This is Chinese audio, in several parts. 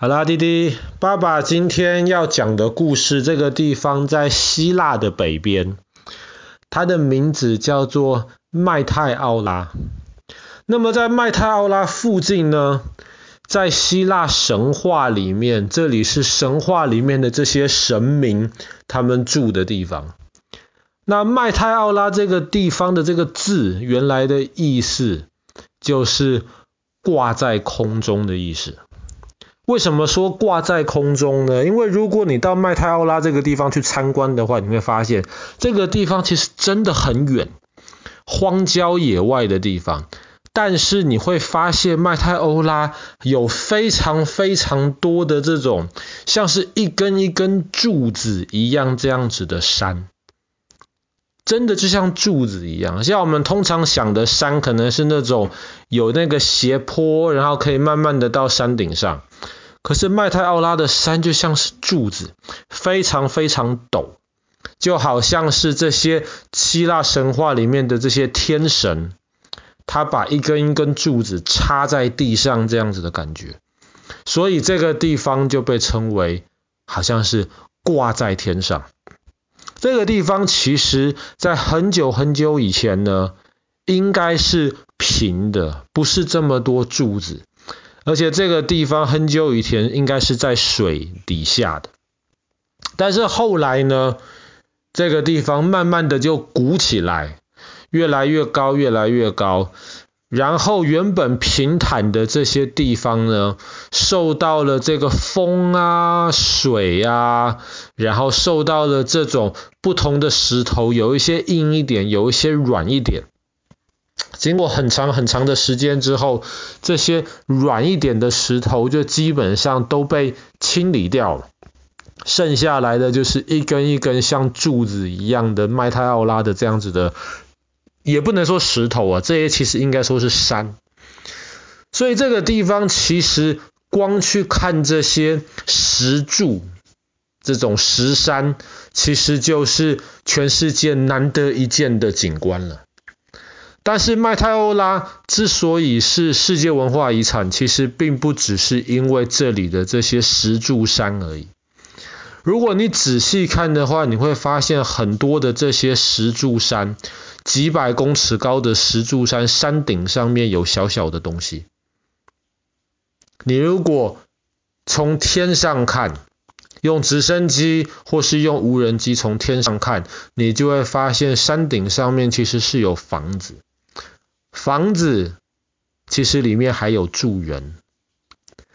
好啦，弟弟，爸爸今天要讲的故事，这个地方在希腊的北边，它的名字叫做麦泰奥拉。那么在麦泰奥拉附近呢，在希腊神话里面，这里是神话里面的这些神明他们住的地方。那麦泰奥拉这个地方的这个字，原来的意思就是挂在空中的意思。为什么说挂在空中呢？因为如果你到麦泰奥拉这个地方去参观的话，你会发现这个地方其实真的很远，荒郊野外的地方。但是你会发现麦泰欧拉有非常非常多的这种像是一根一根柱子一样这样子的山，真的就像柱子一样。像我们通常想的山，可能是那种有那个斜坡，然后可以慢慢的到山顶上。可是麦泰奥拉的山就像是柱子，非常非常陡，就好像是这些希腊神话里面的这些天神，他把一根一根柱子插在地上这样子的感觉，所以这个地方就被称为好像是挂在天上。这个地方其实在很久很久以前呢，应该是平的，不是这么多柱子。而且这个地方很久以前应该是在水底下的，但是后来呢，这个地方慢慢的就鼓起来，越来越高，越来越高，然后原本平坦的这些地方呢，受到了这个风啊、水啊，然后受到了这种不同的石头，有一些硬一点，有一些软一点。经过很长很长的时间之后，这些软一点的石头就基本上都被清理掉了，剩下来的就是一根一根像柱子一样的麦泰奥拉的这样子的，也不能说石头啊，这些其实应该说是山。所以这个地方其实光去看这些石柱，这种石山，其实就是全世界难得一见的景观了。但是麦泰欧拉之所以是世界文化遗产，其实并不只是因为这里的这些石柱山而已。如果你仔细看的话，你会发现很多的这些石柱山，几百公尺高的石柱山，山顶上面有小小的东西。你如果从天上看，用直升机或是用无人机从天上看，你就会发现山顶上面其实是有房子。房子其实里面还有住人，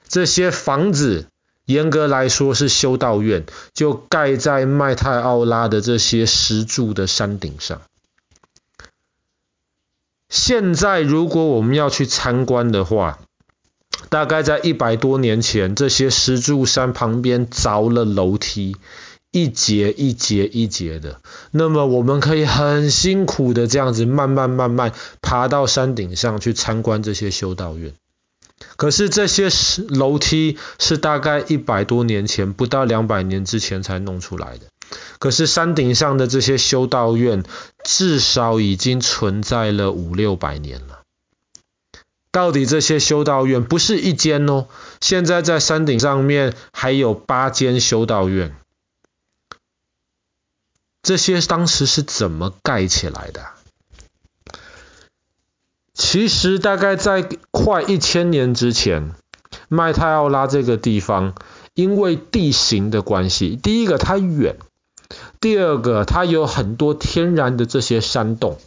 这些房子严格来说是修道院，就盖在麦泰奥拉的这些石柱的山顶上。现在如果我们要去参观的话，大概在一百多年前，这些石柱山旁边凿了楼梯。一节一节一节的，那么我们可以很辛苦的这样子慢慢慢慢爬到山顶上去参观这些修道院。可是这些楼梯是大概一百多年前，不到两百年之前才弄出来的。可是山顶上的这些修道院至少已经存在了五六百年了。到底这些修道院不是一间哦，现在在山顶上面还有八间修道院。这些当时是怎么盖起来的？其实大概在快一千年之前，麦泰奥拉这个地方因为地形的关系，第一个它远，第二个它有很多天然的这些山洞，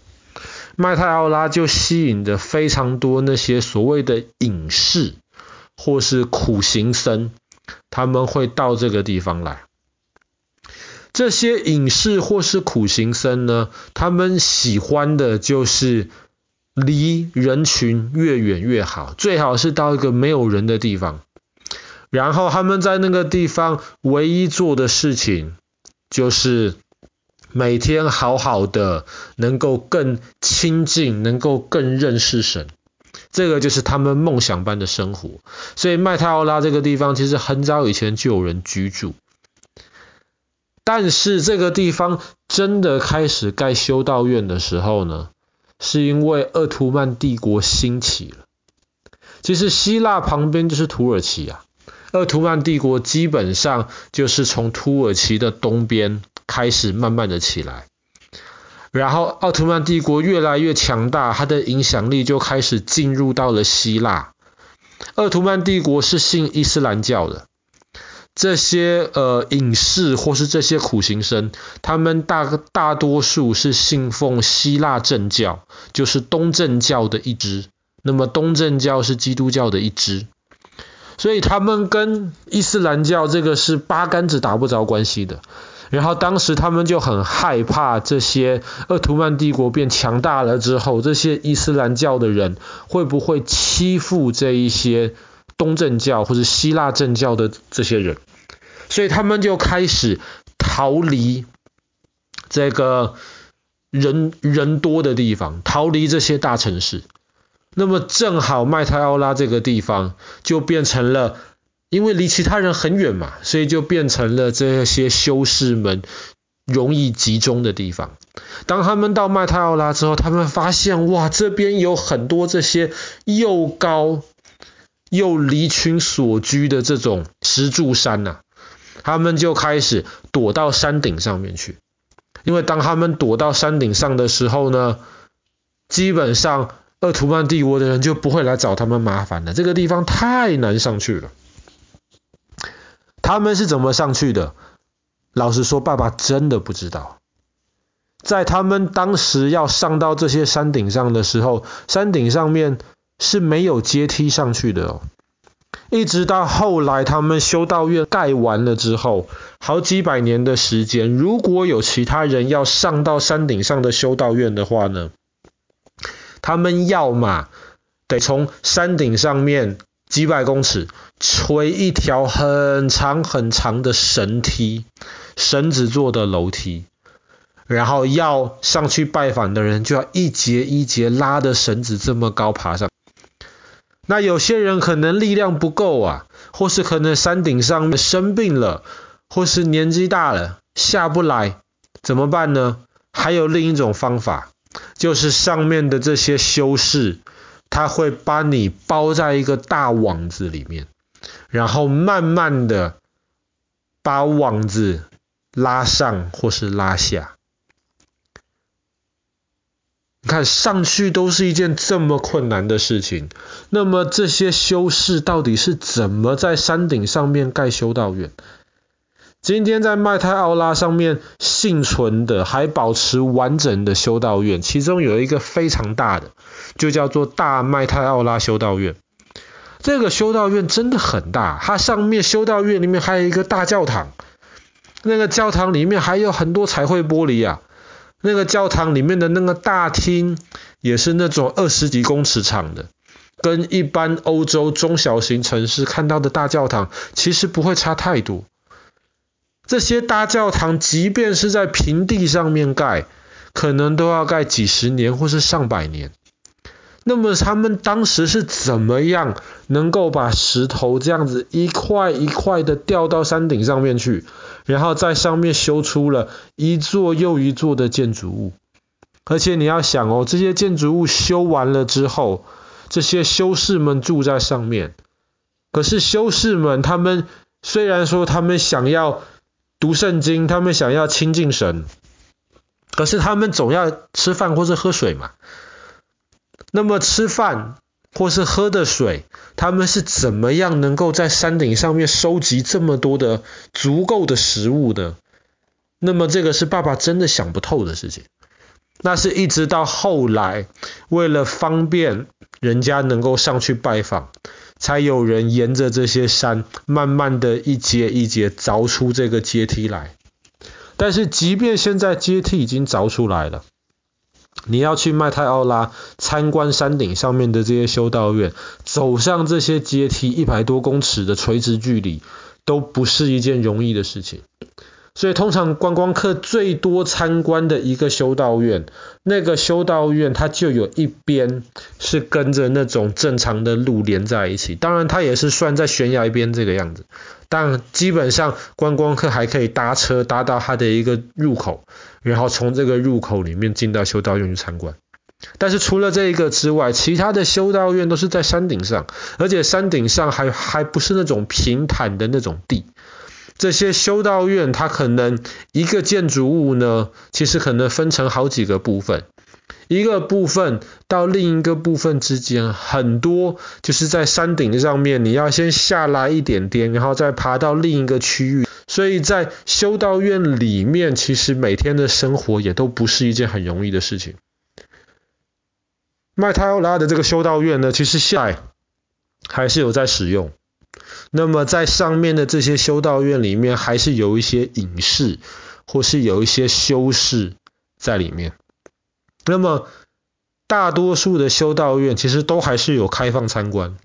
麦泰奥拉就吸引着非常多那些所谓的隐士或是苦行僧，他们会到这个地方来。这些隐士或是苦行僧呢，他们喜欢的就是离人群越远越好，最好是到一个没有人的地方。然后他们在那个地方唯一做的事情，就是每天好好的，能够更亲近，能够更认识神。这个就是他们梦想般的生活。所以麦太奥拉这个地方，其实很早以前就有人居住。但是这个地方真的开始盖修道院的时候呢，是因为鄂图曼帝国兴起了。其实希腊旁边就是土耳其啊，鄂图曼帝国基本上就是从土耳其的东边开始慢慢的起来，然后奥图曼帝国越来越强大，它的影响力就开始进入到了希腊。鄂图曼帝国是信伊斯兰教的。这些呃隐士或是这些苦行僧，他们大大多数是信奉希腊正教，就是东正教的一支。那么东正教是基督教的一支，所以他们跟伊斯兰教这个是八竿子打不着关系的。然后当时他们就很害怕这些鄂图曼帝国变强大了之后，这些伊斯兰教的人会不会欺负这一些东正教或者希腊正教的这些人？所以他们就开始逃离这个人人多的地方，逃离这些大城市。那么正好麦泰奥拉这个地方就变成了，因为离其他人很远嘛，所以就变成了这些修士们容易集中的地方。当他们到麦泰奥拉之后，他们发现哇，这边有很多这些又高又离群索居的这种石柱山呐、啊。他们就开始躲到山顶上面去，因为当他们躲到山顶上的时候呢，基本上鄂图曼帝国的人就不会来找他们麻烦了。这个地方太难上去了。他们是怎么上去的？老实说，爸爸真的不知道。在他们当时要上到这些山顶上的时候，山顶上面是没有阶梯上去的哦。一直到后来，他们修道院盖完了之后，好几百年的时间，如果有其他人要上到山顶上的修道院的话呢，他们要么得从山顶上面几百公尺垂一条很长很长的绳梯，绳子做的楼梯，然后要上去拜访的人就要一节一节拉的绳子这么高爬上。那有些人可能力量不够啊，或是可能山顶上生病了，或是年纪大了下不来，怎么办呢？还有另一种方法，就是上面的这些修士，他会把你包在一个大网子里面，然后慢慢的把网子拉上或是拉下。你看上去都是一件这么困难的事情，那么这些修士到底是怎么在山顶上面盖修道院？今天在麦泰奥拉上面幸存的还保持完整的修道院，其中有一个非常大的，就叫做大麦泰奥拉修道院。这个修道院真的很大，它上面修道院里面还有一个大教堂，那个教堂里面还有很多彩绘玻璃啊。那个教堂里面的那个大厅也是那种二十几公尺长的，跟一般欧洲中小型城市看到的大教堂其实不会差太多。这些大教堂即便是在平地上面盖，可能都要盖几十年或是上百年。那么他们当时是怎么样能够把石头这样子一块一块的吊到山顶上面去，然后在上面修出了一座又一座的建筑物？而且你要想哦，这些建筑物修完了之后，这些修士们住在上面。可是修士们他们虽然说他们想要读圣经，他们想要亲近神，可是他们总要吃饭或是喝水嘛。那么吃饭或是喝的水，他们是怎么样能够在山顶上面收集这么多的足够的食物的？那么这个是爸爸真的想不透的事情。那是一直到后来，为了方便人家能够上去拜访，才有人沿着这些山，慢慢的一节一节凿出这个阶梯来。但是即便现在阶梯已经凿出来了。你要去麦泰奥拉参观山顶上面的这些修道院，走上这些阶梯一百多公尺的垂直距离，都不是一件容易的事情。所以通常观光客最多参观的一个修道院，那个修道院它就有一边是跟着那种正常的路连在一起，当然它也是算在悬崖边这个样子。但基本上观光客还可以搭车搭到它的一个入口，然后从这个入口里面进到修道院去参观。但是除了这一个之外，其他的修道院都是在山顶上，而且山顶上还还不是那种平坦的那种地。这些修道院它可能一个建筑物呢，其实可能分成好几个部分，一个部分到另一个部分之间，很多就是在山顶上面，你要先下来一点点，然后再爬到另一个区域。所以在修道院里面，其实每天的生活也都不是一件很容易的事情。麦泰奥拉的这个修道院呢，其实现在还是有在使用。那么在上面的这些修道院里面，还是有一些隐士或是有一些修士在里面。那么大多数的修道院其实都还是有开放参观，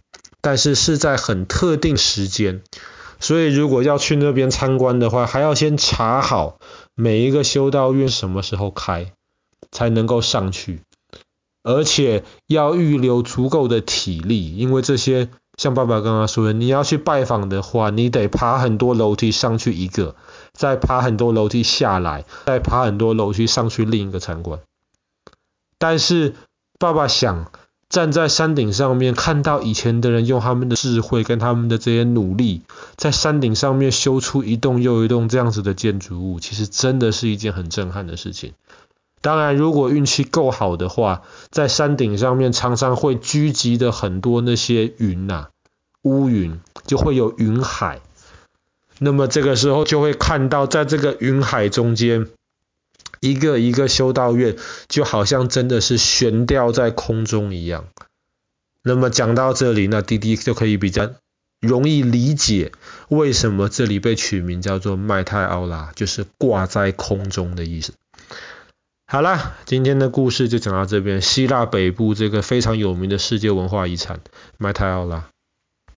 但是是在很特定时间。所以如果要去那边参观的话，还要先查好每一个修道院什么时候开，才能够上去。而且要预留足够的体力，因为这些像爸爸刚刚说的，你要去拜访的话，你得爬很多楼梯上去一个，再爬很多楼梯下来，再爬很多楼梯上去另一个参观。但是爸爸想站在山顶上面，看到以前的人用他们的智慧跟他们的这些努力，在山顶上面修出一栋又一栋这样子的建筑物，其实真的是一件很震撼的事情。当然，如果运气够好的话，在山顶上面常常会聚集的很多那些云呐、啊，乌云就会有云海。那么这个时候就会看到，在这个云海中间，一个一个修道院就好像真的是悬吊在空中一样。那么讲到这里，那滴滴就可以比较容易理解为什么这里被取名叫做麦泰奥拉，就是挂在空中的意思。好啦，今天的故事就讲到这边。希腊北部这个非常有名的世界文化遗产麦泰奥拉。